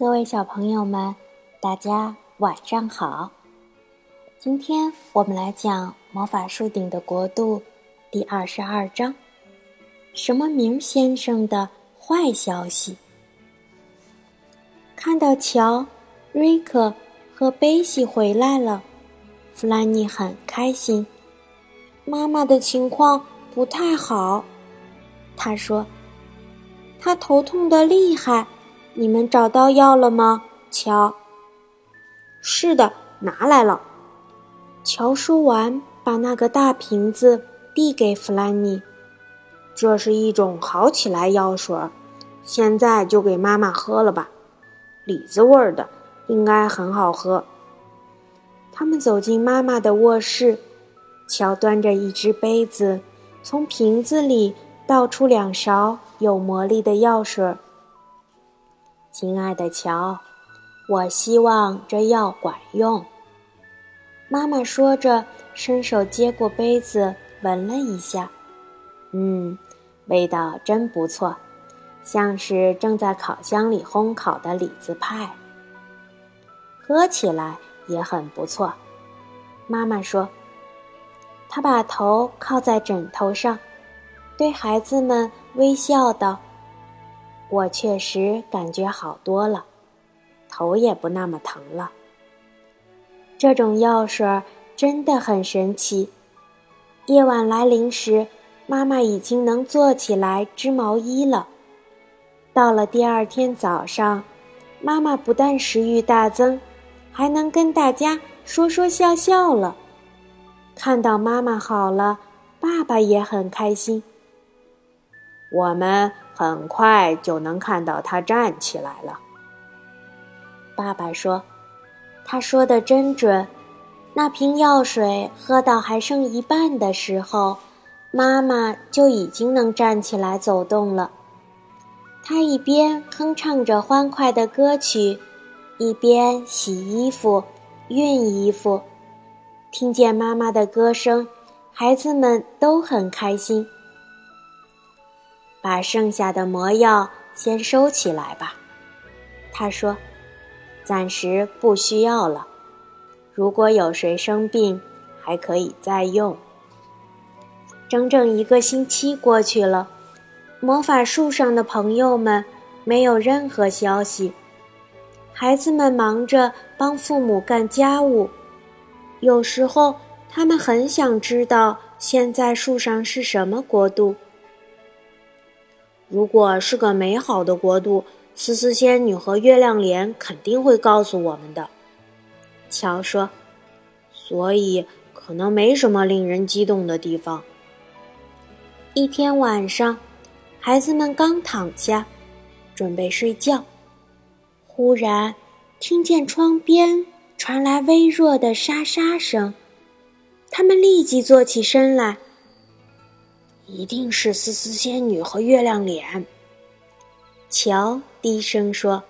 各位小朋友们，大家晚上好。今天我们来讲《魔法树顶的国度》第二十二章：什么名先生的坏消息。看到乔、瑞克和贝西回来了，弗兰妮很开心。妈妈的情况不太好，她说：“她头痛的厉害。”你们找到药了吗，乔？是的，拿来了。乔说完，把那个大瓶子递给弗兰妮。这是一种好起来药水，现在就给妈妈喝了吧。李子味儿的，应该很好喝。他们走进妈妈的卧室，乔端着一只杯子，从瓶子里倒出两勺有魔力的药水。亲爱的乔，我希望这药管用。妈妈说着，伸手接过杯子，闻了一下，嗯，味道真不错，像是正在烤箱里烘烤的李子派。喝起来也很不错。妈妈说，她把头靠在枕头上，对孩子们微笑道。我确实感觉好多了，头也不那么疼了。这种药水真的很神奇。夜晚来临时，妈妈已经能坐起来织毛衣了。到了第二天早上，妈妈不但食欲大增，还能跟大家说说笑笑了。看到妈妈好了，爸爸也很开心。我们。很快就能看到他站起来了。爸爸说：“他说的真准。”那瓶药水喝到还剩一半的时候，妈妈就已经能站起来走动了。他一边哼唱着欢快的歌曲，一边洗衣服、熨衣服。听见妈妈的歌声，孩子们都很开心。把剩下的魔药先收起来吧，他说：“暂时不需要了。如果有谁生病，还可以再用。”整整一个星期过去了，魔法树上的朋友们没有任何消息。孩子们忙着帮父母干家务，有时候他们很想知道现在树上是什么国度。如果是个美好的国度，思思仙女和月亮脸肯定会告诉我们的。乔说：“所以可能没什么令人激动的地方。”一天晚上，孩子们刚躺下，准备睡觉，忽然听见窗边传来微弱的沙沙声，他们立即坐起身来。一定是思思仙女和月亮脸。乔低声说：“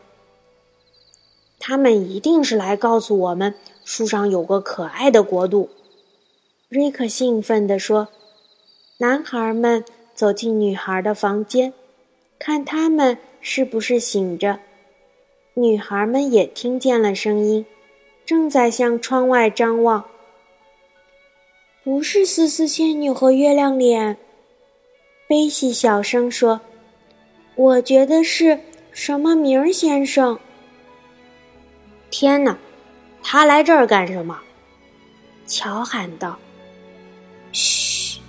他们一定是来告诉我们，树上有个可爱的国度。”瑞克兴奋地说：“男孩们走进女孩的房间，看他们是不是醒着。女孩们也听见了声音，正在向窗外张望。不是思思仙女和月亮脸。”贝西小声说：“我觉得是什么名先生。”天哪，他来这儿干什么？乔喊道。“嘘。”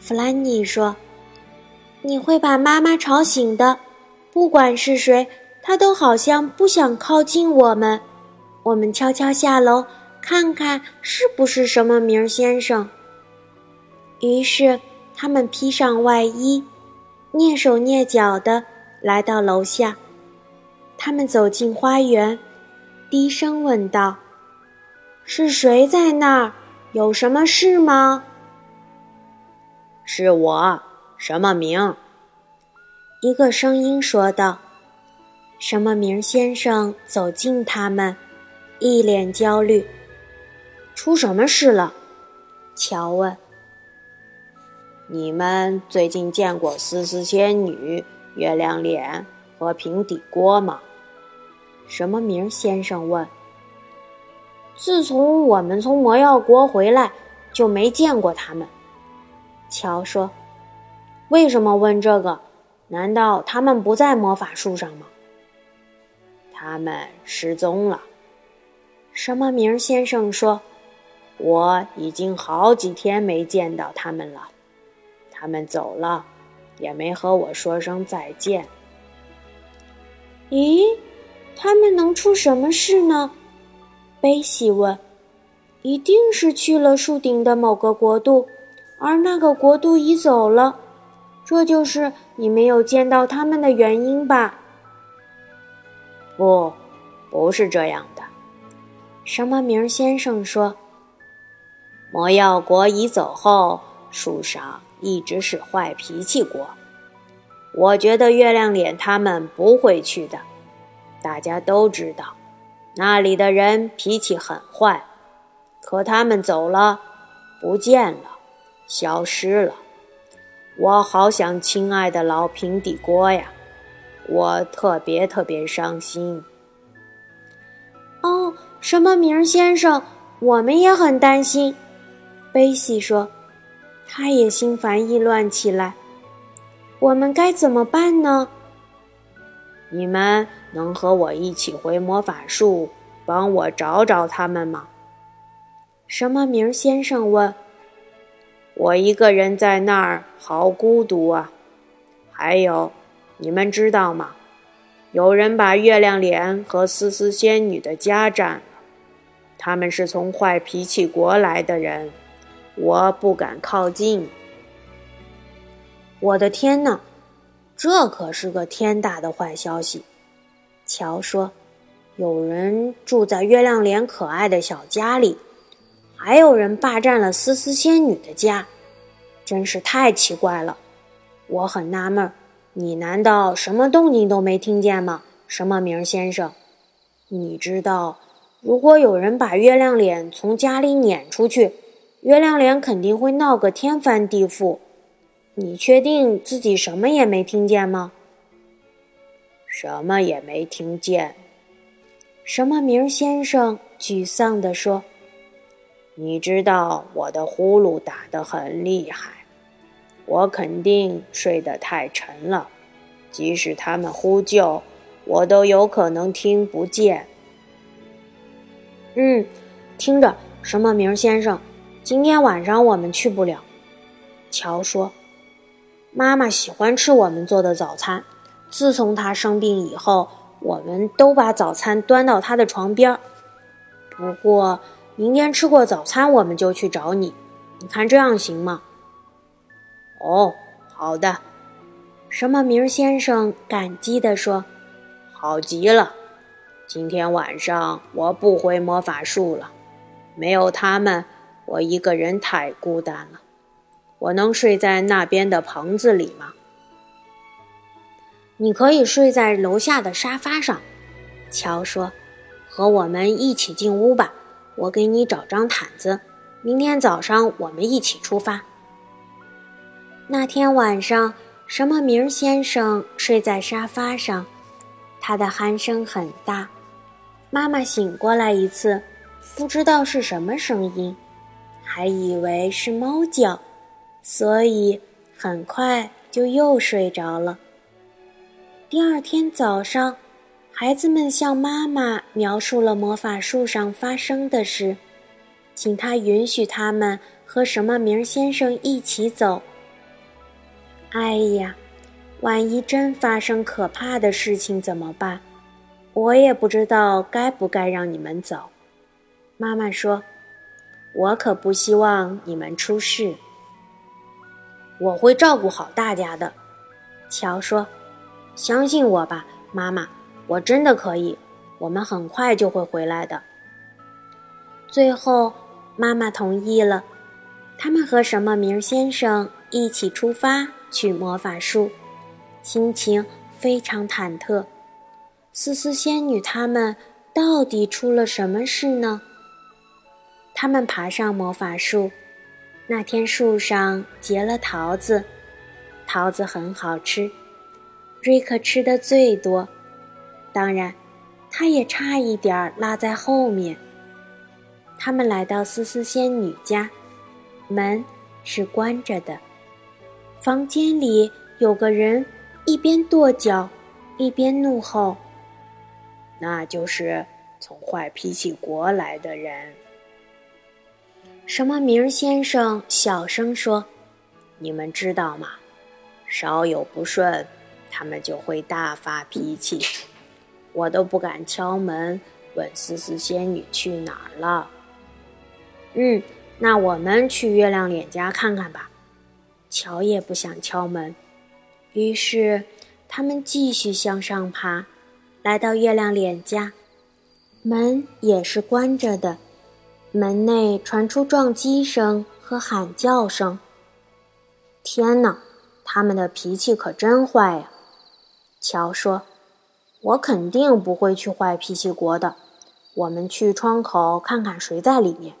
弗兰妮说，“你会把妈妈吵醒的。不管是谁，他都好像不想靠近我们。我们悄悄下楼，看看是不是什么名先生。”于是。他们披上外衣，蹑手蹑脚地来到楼下。他们走进花园，低声问道：“是谁在那儿？有什么事吗？”“是我，什么名？”一个声音说道。“什么名？”先生走近他们，一脸焦虑。“出什么事了？”乔问。你们最近见过丝丝仙女、月亮脸和平底锅吗？什么名先生问。自从我们从魔药国回来，就没见过他们。乔说：“为什么问这个？难道他们不在魔法树上吗？”他们失踪了。什么名先生说：“我已经好几天没见到他们了，他们走了，也没和我说声再见。”咦，他们能出什么事呢？悲喜问：“一定是去了树顶的某个国度，而那个国度已走了，这就是你没有见到他们的原因吧？”“不，不是这样的。”什么名先生说：“魔药国已走后，树上一直是坏脾气国。我觉得月亮脸他们不会去的，大家都知道。”那里的人脾气很坏，可他们走了，不见了，消失了。我好想亲爱的老平底锅呀，我特别特别伤心。哦，什么名先生，我们也很担心。贝西说，他也心烦意乱起来。我们该怎么办呢？你们能和我一起回魔法树，帮我找找他们吗？什么名先生问。我一个人在那儿，好孤独啊！还有，你们知道吗？有人把月亮脸和思思仙女的家占了。他们是从坏脾气国来的人，我不敢靠近。我的天哪！这可是个天大的坏消息，乔说：“有人住在月亮脸可爱的小家里，还有人霸占了思思仙女的家，真是太奇怪了。我很纳闷，你难道什么动静都没听见吗？什么名先生？你知道，如果有人把月亮脸从家里撵出去，月亮脸肯定会闹个天翻地覆。”你确定自己什么也没听见吗？什么也没听见。什么名先生沮丧地说：“你知道我的呼噜打得很厉害，我肯定睡得太沉了，即使他们呼救，我都有可能听不见。”嗯，听着，什么名先生，今天晚上我们去不了。乔说。妈妈喜欢吃我们做的早餐。自从她生病以后，我们都把早餐端到她的床边。不过，明天吃过早餐，我们就去找你。你看这样行吗？哦，好的。什么名先生感激地说：“好极了。今天晚上我不回魔法树了。没有他们，我一个人太孤单了。”我能睡在那边的棚子里吗？你可以睡在楼下的沙发上，乔说：“和我们一起进屋吧，我给你找张毯子。明天早上我们一起出发。”那天晚上，什么明先生睡在沙发上，他的鼾声很大。妈妈醒过来一次，不知道是什么声音，还以为是猫叫。所以很快就又睡着了。第二天早上，孩子们向妈妈描述了魔法树上发生的事，请他允许他们和什么名先生一起走。哎呀，万一真发生可怕的事情怎么办？我也不知道该不该让你们走。妈妈说：“我可不希望你们出事。”我会照顾好大家的，乔说：“相信我吧，妈妈，我真的可以。我们很快就会回来的。”最后，妈妈同意了。他们和什么名先生一起出发去魔法树，心情非常忐忑。思思仙女他们到底出了什么事呢？他们爬上魔法树。那天树上结了桃子，桃子很好吃，瑞克吃的最多。当然，他也差一点儿落在后面。他们来到思思仙女家，门是关着的。房间里有个人，一边跺脚，一边怒吼：“那就是从坏脾气国来的人。”什么名先生小声说：“你们知道吗？稍有不顺，他们就会大发脾气。我都不敢敲门问思思仙女去哪儿了。”嗯，那我们去月亮脸家看看吧。乔也不想敲门，于是他们继续向上爬，来到月亮脸家，门也是关着的。门内传出撞击声和喊叫声。天哪，他们的脾气可真坏呀！乔说：“我肯定不会去坏脾气国的。我们去窗口看看谁在里面。”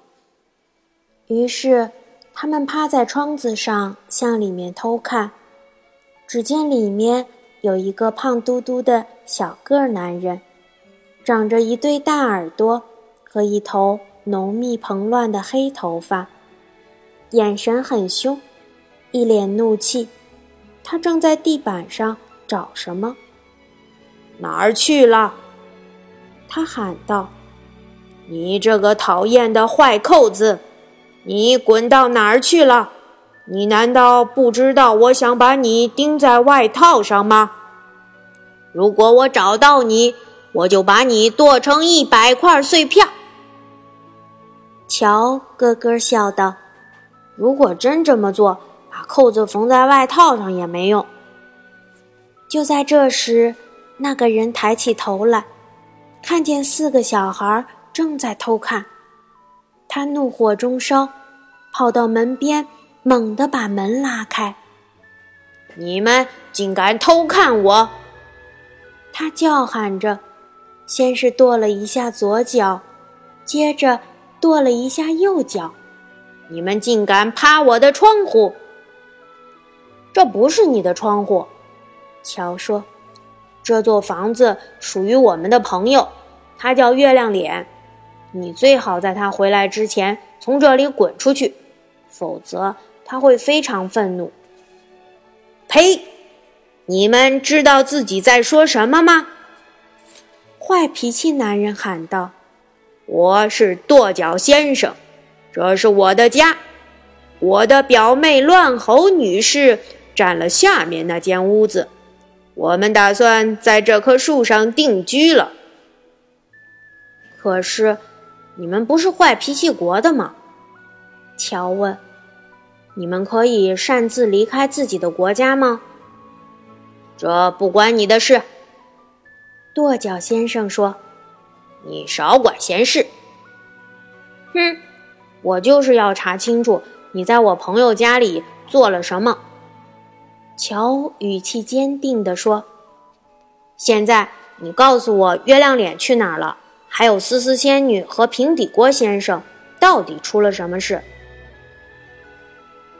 于是，他们趴在窗子上向里面偷看。只见里面有一个胖嘟嘟的小个男人，长着一对大耳朵和一头浓密蓬乱的黑头发，眼神很凶，一脸怒气。他正在地板上找什么。哪儿去了？他喊道：“你这个讨厌的坏扣子！”你滚到哪儿去了？你难道不知道我想把你钉在外套上吗？如果我找到你，我就把你剁成一百块碎片。乔咯咯笑道：“如果真这么做，把扣子缝在外套上也没用。”就在这时，那个人抬起头来，看见四个小孩正在偷看。他怒火中烧，跑到门边，猛地把门拉开。你们竟敢偷看我！他叫喊着，先是跺了一下左脚，接着跺了一下右脚。你们竟敢趴我的窗户！这不是你的窗户，乔说。这座房子属于我们的朋友，他叫月亮脸。你最好在他回来之前从这里滚出去，否则他会非常愤怒。呸！你们知道自己在说什么吗？坏脾气男人喊道：“我是跺脚先生，这是我的家。我的表妹乱吼女士占了下面那间屋子，我们打算在这棵树上定居了。可是。”你们不是坏脾气国的吗？乔问。你们可以擅自离开自己的国家吗？这不关你的事。跺脚先生说：“你少管闲事。”哼，我就是要查清楚你在我朋友家里做了什么。”乔语气坚定地说：“现在你告诉我，月亮脸去哪儿了？”还有思思仙女和平底锅先生，到底出了什么事？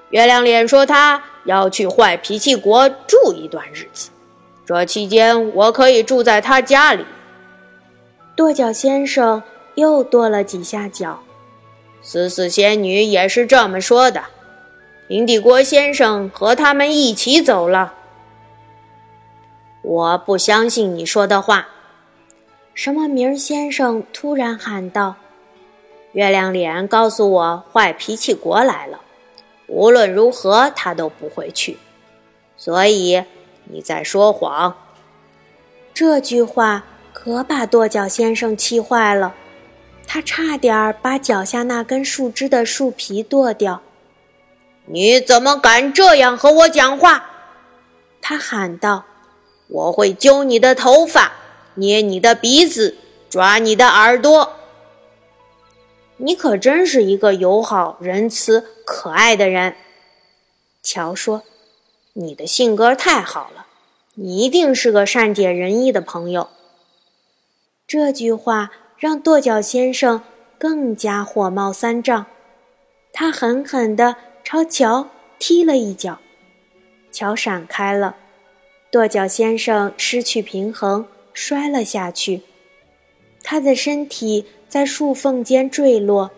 月亮脸说他要去坏脾气国住一段日子，这期间我可以住在他家里。跺脚先生又跺了几下脚，死死仙女也是这么说的。平底锅先生和他们一起走了。我不相信你说的话。什么名先生突然喊道：“月亮脸告诉我，坏脾气国来了。无论如何，他都不会去。所以你在说谎。”这句话可把跺脚先生气坏了，他差点把脚下那根树枝的树皮剁掉。“你怎么敢这样和我讲话？”他喊道，“我会揪你的头发。”捏你的鼻子，抓你的耳朵。你可真是一个友好、仁慈、可爱的人。乔说：“你的性格太好了，你一定是个善解人意的朋友。”这句话让跺脚先生更加火冒三丈，他狠狠地朝乔踢了一脚，乔闪开了，跺脚先生失去平衡。摔了下去，他的身体在树缝间坠落，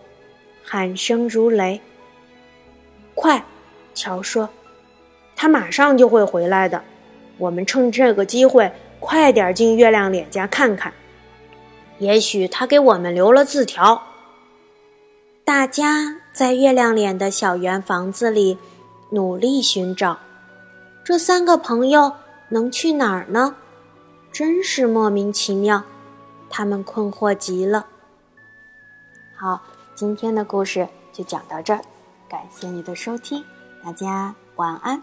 喊声如雷。快，乔说，他马上就会回来的。我们趁这个机会快点进月亮脸家看看，也许他给我们留了字条。大家在月亮脸的小圆房子里努力寻找，这三个朋友能去哪儿呢？真是莫名其妙，他们困惑极了。好，今天的故事就讲到这儿，感谢你的收听，大家晚安。